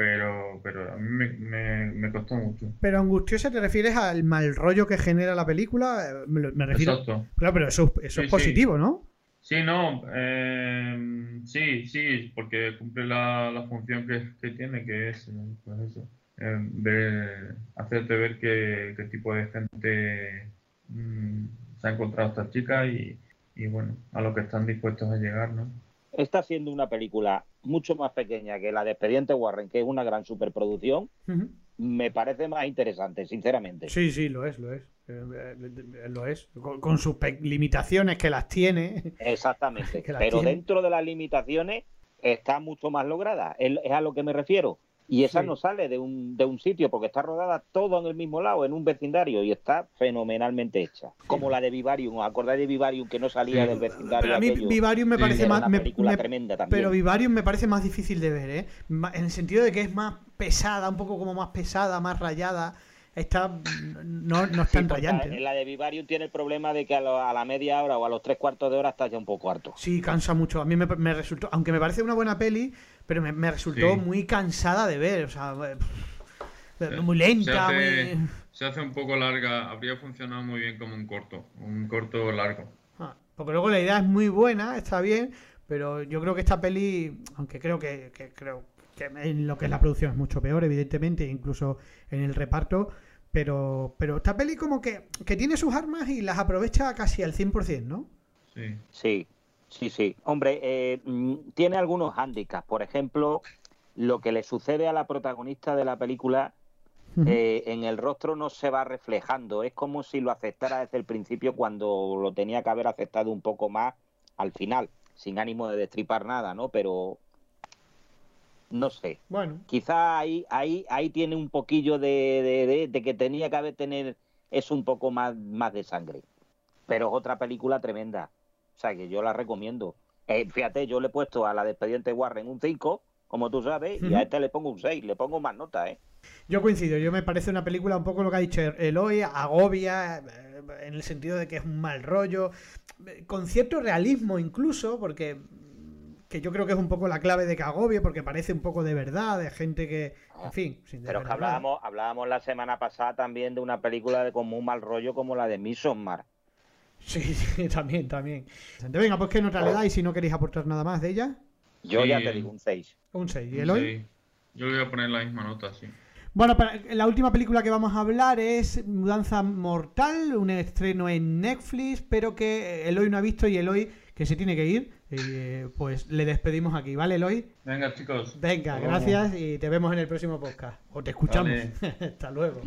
pero, pero a mí me, me, costó mucho. Pero angustiosa te refieres al mal rollo que genera la película, me, refiero. Exacto. Claro, pero eso, eso es positivo, ¿no? Sí, no, eh, sí, sí, porque cumple la, la función que, que, tiene, que es, pues eso, eh, hacerte ver qué, qué, tipo de gente mm, se ha encontrado esta chica y, y bueno, a lo que están dispuestos a llegar, ¿no? está siendo una película mucho más pequeña que la de Expediente Warren, que es una gran superproducción, me parece más interesante, sinceramente. Sí, sí, lo es, lo es. Eh, eh, lo es. Con, sus limitaciones que las tiene. Exactamente. Pero dentro de las limitaciones está mucho más lograda. Es a lo que me refiero. Y esa no sale de un, de un sitio porque está rodada todo en el mismo lado, en un vecindario, y está fenomenalmente hecha. Como la de Vivarium, ¿os acordáis de Vivarium que no salía del vecindario? a mí Vivarium me parece más. película tremenda también. Pero Vivarium me parece más difícil de ver, ¿eh? En el sentido de que es más pesada, un poco como más pesada, más rayada está no, no es tan rayante. La, la de Vivarium tiene el problema de que a, la media hora o a los tres cuartos de hora está ya un poco harto. Sí, cansa mucho. A mí me, me resultó, aunque me parece una buena peli, pero me, resultó muy cansada de ver. O sea, muy lenta, se hace, Se hace un poco larga. Habría funcionado muy bien como un corto, un corto largo. Ah, porque luego la idea es muy buena, está bien, pero yo creo que esta peli, aunque creo que, que creo que en lo que es la producción es mucho peor, evidentemente, incluso en el reparto, pero, pero esta peli como que, que tiene sus armas y las aprovecha casi al 100%, ¿no? Sí. Sí, sí, sí. Hombre, eh, mm, tiene algunos hándicaps. Por ejemplo, lo que le sucede a la protagonista de la película eh, en el rostro no se va reflejando. Es como si lo aceptara desde el principio cuando lo tenía que haber aceptado un poco más al final, sin ánimo de destripar nada, ¿no? Pero no sé. Bueno. Quizá ahí, ahí, ahí tiene un poquillo de, de, que tenía que haber tener es un poco más, más de sangre. Pero es otra película tremenda. O sea que yo la recomiendo. Eh, fíjate, yo le he puesto a la despediente Warren un 5, como tú sabes, y a este le pongo un 6, le pongo más nota, ¿eh? Yo coincido, yo me parece una película un poco lo que ha dicho Eloy, agobia, eh, en el sentido de que es un mal rollo, con cierto realismo incluso, porque que yo creo que es un poco la clave de que agobie, porque parece un poco de verdad, de gente que, en fin, sin Pero que hablábamos, hablábamos la semana pasada también de una película de como un mal rollo como la de Midsommar. Sí, sí, también, también. Venga, pues qué nota le dais si no queréis aportar nada más de ella. Yo ya te digo un 6. Un 6. ¿Y Eloy? Yo le voy a poner la misma nota, sí. Bueno, la última película que vamos a hablar es Mudanza Mortal, un estreno en Netflix, pero que Eloy no ha visto y Eloy, que se tiene que ir, eh, pues le despedimos aquí, ¿vale, Eloy? Venga, chicos. Venga, gracias y te vemos en el próximo podcast. O te escuchamos. Hasta luego.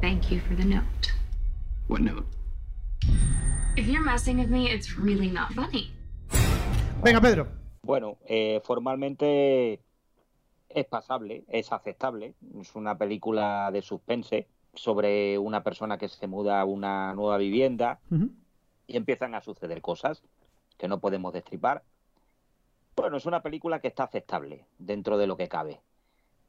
Thank you for the note. What note? If you're messing with me, it's really not funny. Venga, Pedro. Bueno, eh, formalmente es pasable, es aceptable. Es una película de suspense sobre una persona que se muda a una nueva vivienda y empiezan a suceder cosas que no podemos destripar. Bueno, es una película que está aceptable dentro de lo que cabe.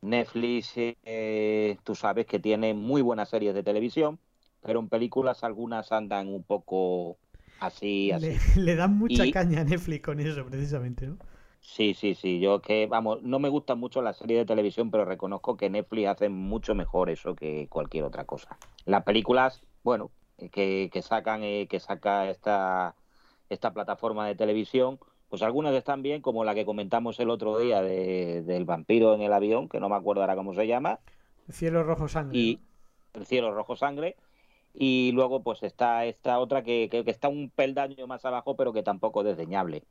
Netflix, eh, tú sabes que tiene muy buenas series de televisión, pero en películas algunas andan un poco así, así. Le, dan mucha caña a Netflix con eso, precisamente, ¿no? Sí, sí, sí. Yo que, vamos, no me gustan mucho las series de televisión, pero reconozco que Netflix hace mucho mejor eso que cualquier otra cosa. Las películas, bueno, que, que sacan, eh, que saca esta, esta plataforma de televisión, pues algunas están bien, como la que comentamos el otro día de, del vampiro en el avión, que no me acuerdo ahora cómo se llama. El cielo rojo sangre. Y el cielo rojo sangre. Y luego pues está esta otra que, que, que está un peldaño más abajo, pero que tampoco es desdeñable.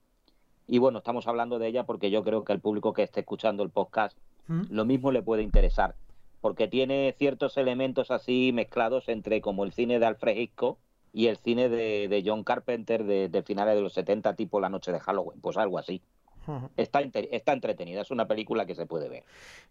Y bueno, estamos hablando de ella porque yo creo que al público que esté escuchando el podcast ¿Mm? lo mismo le puede interesar, porque tiene ciertos elementos así mezclados entre como el cine de Alfred Hitchcock y el cine de, John Carpenter de, finales de los 70, tipo La Noche de Halloween, pues algo así. Está, está entretenida, es una película que se puede ver.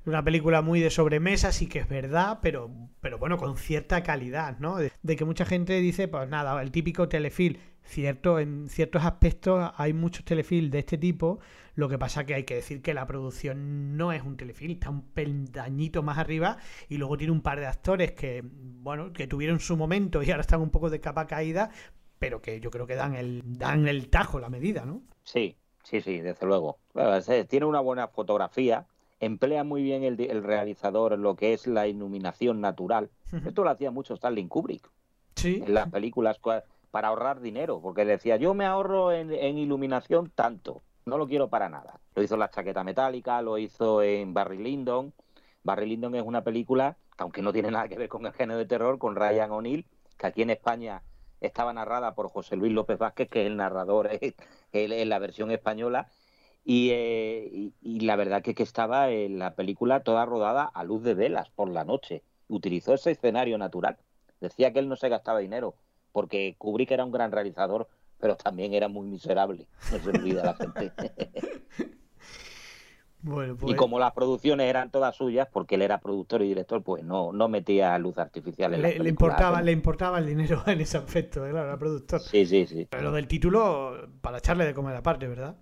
Una película muy de sobremesa, sí que es verdad, pero, pero bueno, con cierta calidad, ¿no? De, que mucha gente dice, pues nada, el típico telefilm. Cierto, en ciertos aspectos hay muchos telefilms de este tipo, lo que pasa que hay que decir que la producción no es un telefilm, está un peldañito más arriba y luego tiene un par de actores que, bueno, que tuvieron su momento y ahora están un poco de capa caída, pero que yo creo que dan el, dan el tajo, la medida, ¿no? Sí, Sí, sí, desde luego. tiene una buena fotografía, emplea muy bien el, realizador lo que es la iluminación natural. Esto lo hacía mucho Stanley Kubrick ¿Sí? en las películas para ahorrar dinero, porque decía, yo me ahorro en, iluminación tanto, no lo quiero para nada. Lo hizo en La chaqueta metálica, lo hizo en Barry Lyndon. Barry Lyndon es una película, aunque no tiene nada que ver con el género de terror, con Ryan O'Neill, que aquí en España estaba narrada por José Luis López Vázquez, que es el narrador en la versión española, eh, y, la verdad que, que estaba en la película toda rodada a luz de velas por la noche. Utilizó ese escenario natural. Decía que él no se gastaba dinero, porque Kubrick era un gran realizador, pero también era muy miserable. No se olvida la gente. Y pues como las producciones eran todas suyas, porque él era productor y director, pues no, no metía luz artificial en le, le importaba Le importaba el dinero en ese aspecto, claro, era productor. Sí, sí, sí. Pero lo del título, para echarle de comer aparte, ¿verdad?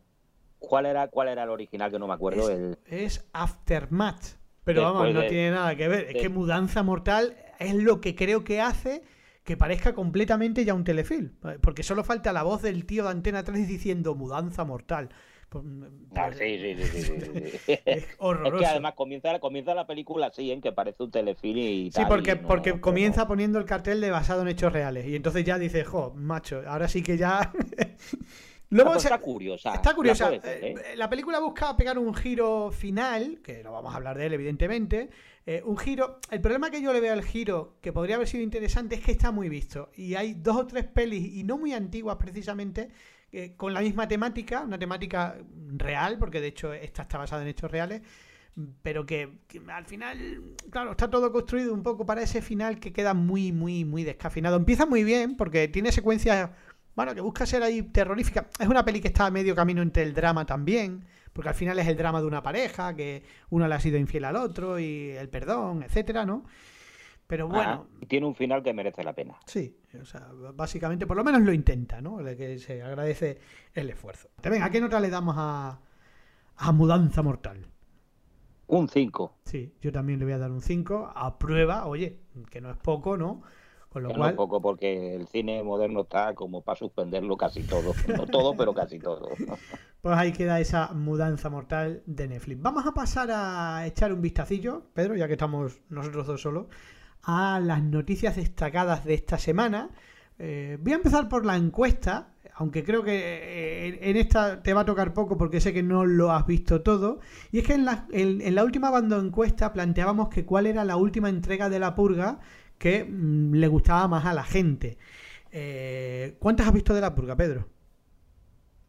¿Cuál era, ¿Cuál era el original que no me acuerdo? Es, el... es Aftermath. Pero vamos, no tiene nada que ver. Es que Mudanza Mortal es lo que creo que hace que parezca completamente ya un telefilm. Porque solo falta la voz del tío de Antena 3 diciendo Mudanza Mortal. Pues, ah, pues, sí, sí, sí, sí, es horroroso. Es que además comienza, comienza la película así, en que parece un telefilm y Sí, porque, porque comienza poniendo el cartel de basado en hechos reales. Y entonces ya dice, jo, macho, ahora sí que ya. Luego, está curiosa. Está curiosa. La, ¿eh? Eh, la, película busca pegar un giro final, que no vamos a hablar de él, evidentemente. Eh, un giro. El problema que yo le veo al giro, que podría haber sido interesante, es que está muy visto. Y hay dos o tres pelis, y no muy antiguas precisamente, con la misma temática, una temática real, porque de hecho esta está basada en hechos reales, pero que, al final, claro, está todo construido un poco para ese final que queda muy, muy, muy descafinado. Empieza muy bien porque tiene secuencias, bueno, que busca ser ahí terrorífica. Es una peli que está a medio camino entre el drama también, porque al final es el drama de una pareja, que uno le ha sido infiel al otro y el perdón, etcétera, ¿no? Pero bueno. y tiene un final que merece la pena. Sí, o sea, básicamente por lo menos lo intenta, ¿no? Que se agradece el esfuerzo. Venga, ¿a qué nota le damos a, a Mudanza Mortal? Un 5. Sí, yo también le voy a dar un 5. A prueba, oye, que no es poco, ¿no? Con lo cual... No es poco porque el cine moderno está como para suspenderlo casi todo. No todo, pero casi todo. Pues ahí queda esa mudanza mortal de Netflix. Vamos a pasar a echar un vistacillo, Pedro, ya que estamos nosotros dos solos a las noticias destacadas de esta semana. Eh, voy a empezar por la encuesta, aunque creo que eh, en esta te va a tocar poco porque sé que no lo has visto todo. Y es que en la, en, la última banda encuesta planteábamos que cuál era la última entrega de la purga que mm, le gustaba más a la gente. Eh, ¿Cuántas has visto de la purga, Pedro?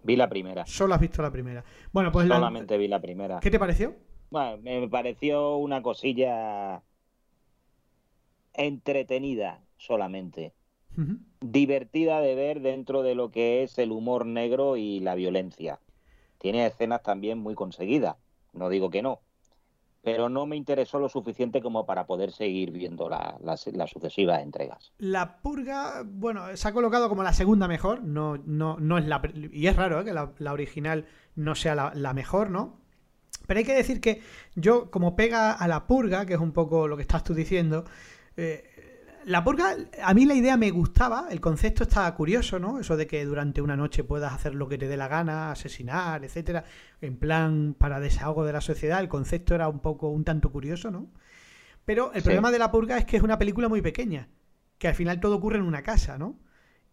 Vi la primera. Solo has visto la primera. Bueno, pues solamente vi la primera. ¿Qué te pareció? Bueno, me pareció una cosilla entretenida solamente. Divertida de ver dentro de lo que es el humor negro y la violencia. Tiene escenas también muy conseguidas, no digo que no, pero no me interesó lo suficiente como para poder seguir viendo las sucesivas entregas. La purga, bueno, se ha colocado como la segunda mejor, no, no, no es la... Y es raro ¿eh? que la, original no sea la, mejor, ¿no? Pero hay que decir que yo, como pega a la purga, que es un poco lo que estás tú diciendo, eh, la purga, a mí la idea me gustaba, el concepto estaba curioso, ¿no? Eso de que durante una noche puedas hacer lo que te dé la gana, asesinar, etcétera, en plan para desahogo de la sociedad, el concepto era un poco, un tanto curioso, ¿no? Pero el problema de la purga es que es una película muy pequeña, que al final todo ocurre en una casa, ¿no?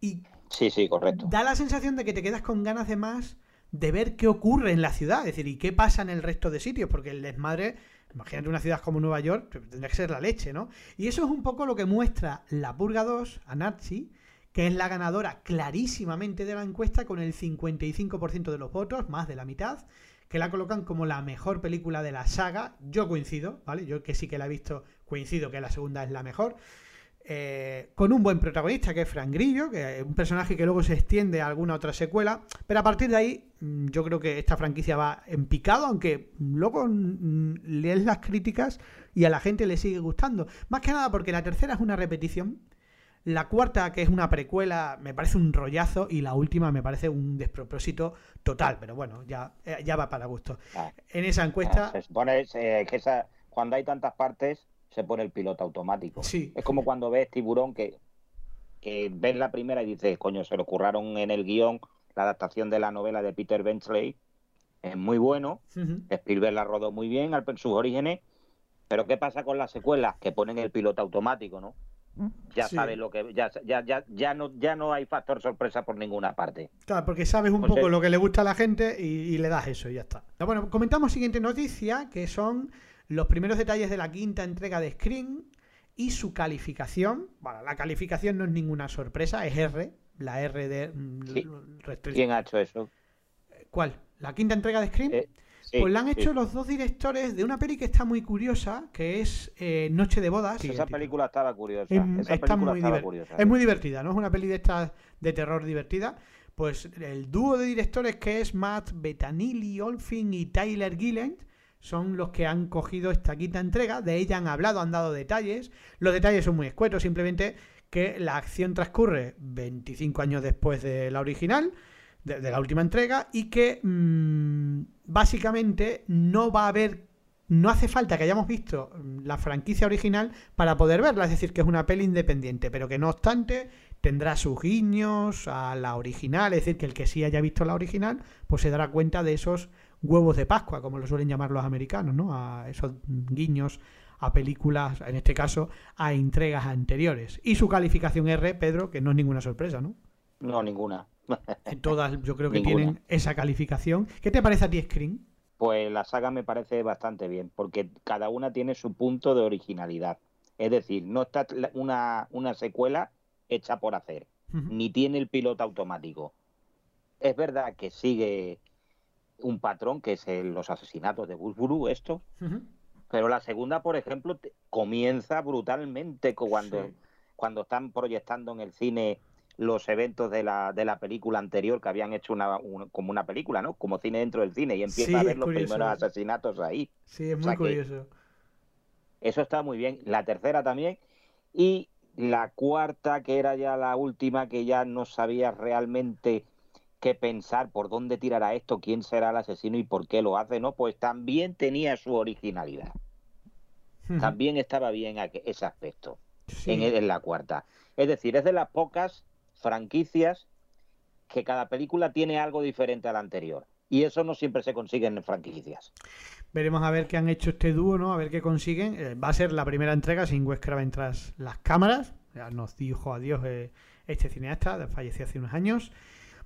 Y sí, sí, correcto. Da la sensación de que te quedas con ganas de más de ver qué ocurre en la ciudad, es decir, y qué pasa en el resto de sitios, porque el desmadre Imagínate una ciudad como Nueva York, tendría que ser la leche, ¿no? Y eso es un poco lo que muestra la Purga 2 a Nazi, que es la ganadora clarísimamente de la encuesta con el 55% de los votos, más de la mitad, que la colocan como la mejor película de la saga. Yo coincido, ¿vale? Yo que sí que la he visto, coincido que la segunda es la mejor. Eh, con un buen protagonista que es Frank Grillo, que es un personaje que luego se extiende a alguna otra secuela, pero a partir de ahí mm, yo creo que esta franquicia va en picado, aunque luego mm, lees las críticas y a la gente le sigue gustando. Más que nada porque la tercera es una repetición, la cuarta, que es una precuela, me parece un rollazo y la última me parece un despropósito total, pero bueno, ya, eh, ya va para gusto. Ah. en esa encuesta... se supone que esa, cuando hay tantas partes se pone el piloto automático. Sí. Es como cuando ves Tiburón que, que ves la primera y dices, coño, se lo curraron en el guion la adaptación de la novela de Peter Benchley. Es muy bueno. Spielberg la rodó muy bien al, sus orígenes. Pero ¿qué pasa con las secuelas? Que ponen el piloto automático, ¿no? Ya sabes lo que ya, ya, ya, ya no ya no hay factor sorpresa por ninguna parte. Claro, porque sabes un poco lo que le gusta a la gente y, y, le das eso y ya está. Bueno, comentamos siguiente noticia, que son los primeros detalles de la quinta entrega de Screen y su calificación. Bueno, la calificación no es ninguna sorpresa, es R, la R de... Mm, ¿Quién ha hecho eso? ¿Cuál? ¿La quinta entrega de Screen? Eh, pues la han hecho los dos directores de una peli que está muy curiosa, que es eh, Noche de Bodas. esa película estaba curiosa. está muy curiosa. Es muy divertida, ¿no? Es una peli de estas de terror divertida. Pues el dúo de directores que es Matt Betanili Olfin y Tyler Gillen son los que han cogido esta quinta entrega, de ella han hablado, han dado detalles, los detalles son muy escuetos, simplemente que la acción transcurre 25 años después de la original, de, la última entrega, y que mm, básicamente no va a haber, no hace falta que hayamos visto la franquicia original para poder verla, es decir, que es una peli independiente, pero que no obstante tendrá sus guiños a la original, es decir, que el que sí haya visto la original, pues se dará cuenta de esos huevos de Pascua, como lo suelen llamar los americanos, ¿no? A esos guiños a películas, en este caso, a entregas anteriores. Y su calificación R, Pedro, que no es ninguna sorpresa, ¿no? No, ninguna. Todas yo creo que tienen esa calificación. ¿Qué te parece a ti, Screen? Pues la saga me parece bastante bien, porque cada una tiene su punto de originalidad. Es decir, no está una, una secuela hecha por hacer, ni tiene el piloto automático. Es verdad que sigue un patrón que es los asesinatos de Busburu, esto. Pero la segunda, por ejemplo, comienza brutalmente cuando, cuando están proyectando en el cine los eventos de la, de la película anterior que habían hecho una, como una película, ¿no? Como cine dentro del cine y empieza a ver los primeros asesinatos ahí. Sí, es muy curioso. Eso está muy bien. La tercera también. Y la cuarta, que era ya la última, que ya no sabía realmente qué pensar, por dónde tirará esto, quién será el asesino y por qué lo hace, ¿no? Pues también tenía su originalidad. También estaba bien ese aspecto en, en la cuarta. Es decir, es de las pocas franquicias que cada película tiene algo diferente a la anterior. Y eso no siempre se consigue en franquicias. Veremos a ver qué han hecho este dúo, ¿no? A ver qué consiguen. Eh, va a ser la primera entrega sin Wes Craven tras las cámaras. Ya nos dijo adiós eh, este cineasta, falleció hace unos años.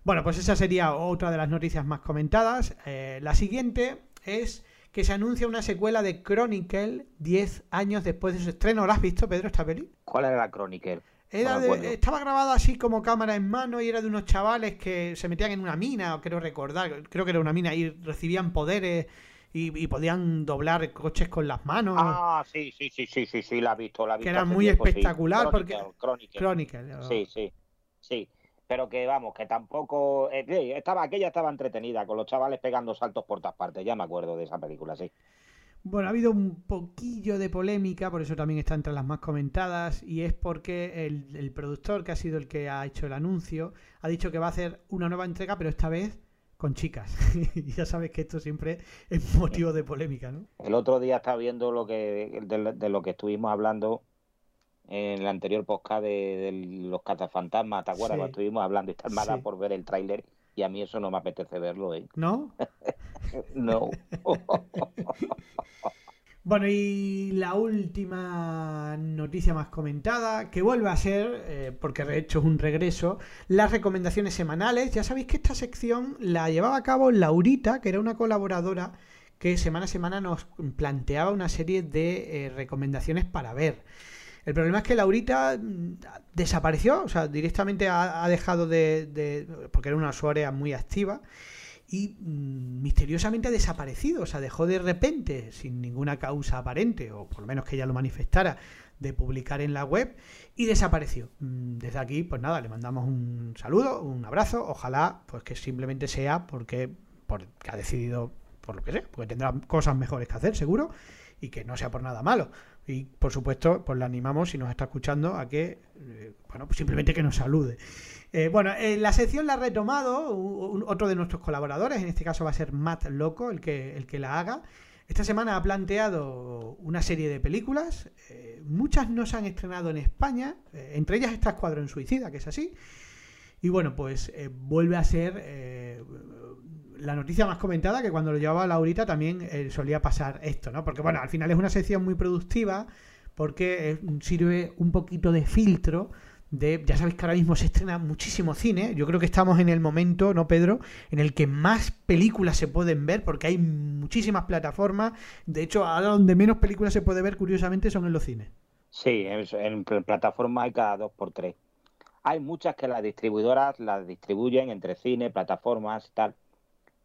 Bueno, pues esa sería otra de las noticias más comentadas. Eh, la siguiente es que se anuncia una secuela de Chronicle 10 años después de su estreno. ¿La has visto, Pedro, esta peli? ¿Cuál era la Chronicle? estaba grabado así como cámara en mano y era de unos chavales que se metían en una mina, creo recordar, creo que era una mina y recibían poderes y, podían doblar coches con las manos. Ah, sí, sí, sí, sí, sí, sí, la he visto, la he visto. Que era muy espectacular porque... Chronicle. Sí, sí, sí. Pero que vamos, que tampoco... Eh, estaba, aquella estaba entretenida, con los chavales pegando saltos por todas partes, ya me acuerdo de esa película, sí. Bueno, ha habido un poquillo de polémica, por eso también está entre las más comentadas, y es porque el, productor, que ha sido el que ha hecho el anuncio, ha dicho que va a hacer una nueva entrega, pero esta vez con chicas. y ya sabes que esto siempre es motivo de polémica, ¿no? El otro día estaba viendo lo que de, lo que estuvimos hablando en el anterior podcast de, los cazafantasmas, ¿te acuerdas? Cuando estuvimos hablando y estás mala por ver el tráiler y a mí eso no me apetece verlo, ¿eh? ¿No? no. bueno, y la última noticia más comentada, que vuelve a ser, eh, porque de hecho es un regreso, las recomendaciones semanales. Ya sabéis que esta sección la llevaba a cabo Laurita, que era una colaboradora que semana a semana nos planteaba una serie de eh, recomendaciones para ver. El problema es que Laurita mm, desapareció, o sea, directamente ha, dejado de, porque era una usuaria muy activa y mm, misteriosamente ha desaparecido, o sea, dejó de repente, sin ninguna causa aparente, o por lo menos que ella lo manifestara, de publicar en la web y desapareció. Mm, desde aquí, pues nada, le mandamos un saludo, un abrazo, ojalá pues que simplemente sea porque, porque ha decidido, por lo que sé, porque tendrá cosas mejores que hacer, seguro, y que no sea por nada malo. Y por supuesto, pues le animamos, si nos está escuchando, a que, eh, bueno, pues simplemente que nos salude. Eh, bueno, eh, la sección la ha retomado otro de nuestros colaboradores, en este caso va a ser Matt Loco, el que, el que la haga. Esta semana ha planteado una serie de películas, muchas no se han estrenado en España, entre ellas está Escuadrón Suicida, que es así. Y bueno, pues vuelve a ser la noticia más comentada, que cuando lo llevaba Laurita también eh, solía pasar esto, ¿no? Porque bueno, al final es una sección muy productiva porque eh, sirve un poquito de filtro de, ya sabéis que ahora mismo se estrena muchísimo cine, yo creo que estamos en el momento, ¿no, Pedro?, en el que más películas se pueden ver porque hay muchísimas plataformas, de hecho, ahora donde menos películas se puede ver, curiosamente, son en los cines. Sí, en, plataformas hay cada dos por tres. Hay muchas que las distribuidoras las distribuyen entre cine, plataformas, tal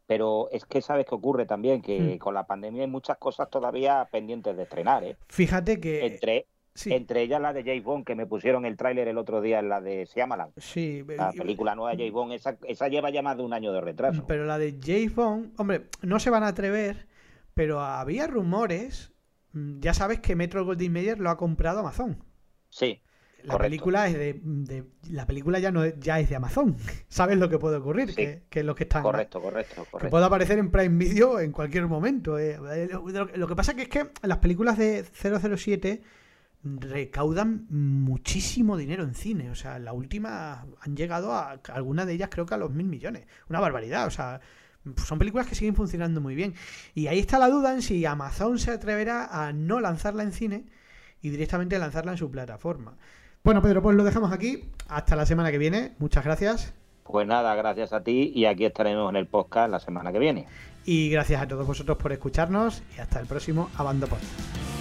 pero es que sabes que ocurre también, que hmm. con la pandemia hay muchas cosas todavía pendientes de estrenar. ¿eh? Fíjate que... Entre, entre ellas la de James Bond, que me pusieron el tráiler el otro día, en la de Shyamalan. Sí. La película nueva de James Bond, esa, esa lleva ya más de un año de retraso. Pero la de James Bond, hombre, no se van a atrever, pero había rumores, mm, ya sabes que Metro Goldwyn Mayer lo ha comprado Amazon. Sí. La película es de, la película ya no es, ya es de Amazon. ¿Sabes lo que puede ocurrir? Que, es lo que está correcto, correcto, correcto. Que puede aparecer en Prime Video en cualquier momento. Eh. Lo, que pasa que es que las películas de 007 recaudan muchísimo dinero en cine. O sea, la última han llegado a algunas de ellas creo que a los mil millones. Una barbaridad. O sea, son películas que siguen funcionando muy bien. Y ahí está la duda en si Amazon se atreverá a no lanzarla en cine y directamente lanzarla en su plataforma. Bueno, Pedro, pues lo dejamos aquí. Hasta la semana que viene. Muchas gracias. Pues nada, gracias a ti y aquí estaremos en el podcast la semana que viene. Y gracias a todos vosotros por escucharnos y hasta el próximo Abando Podcast.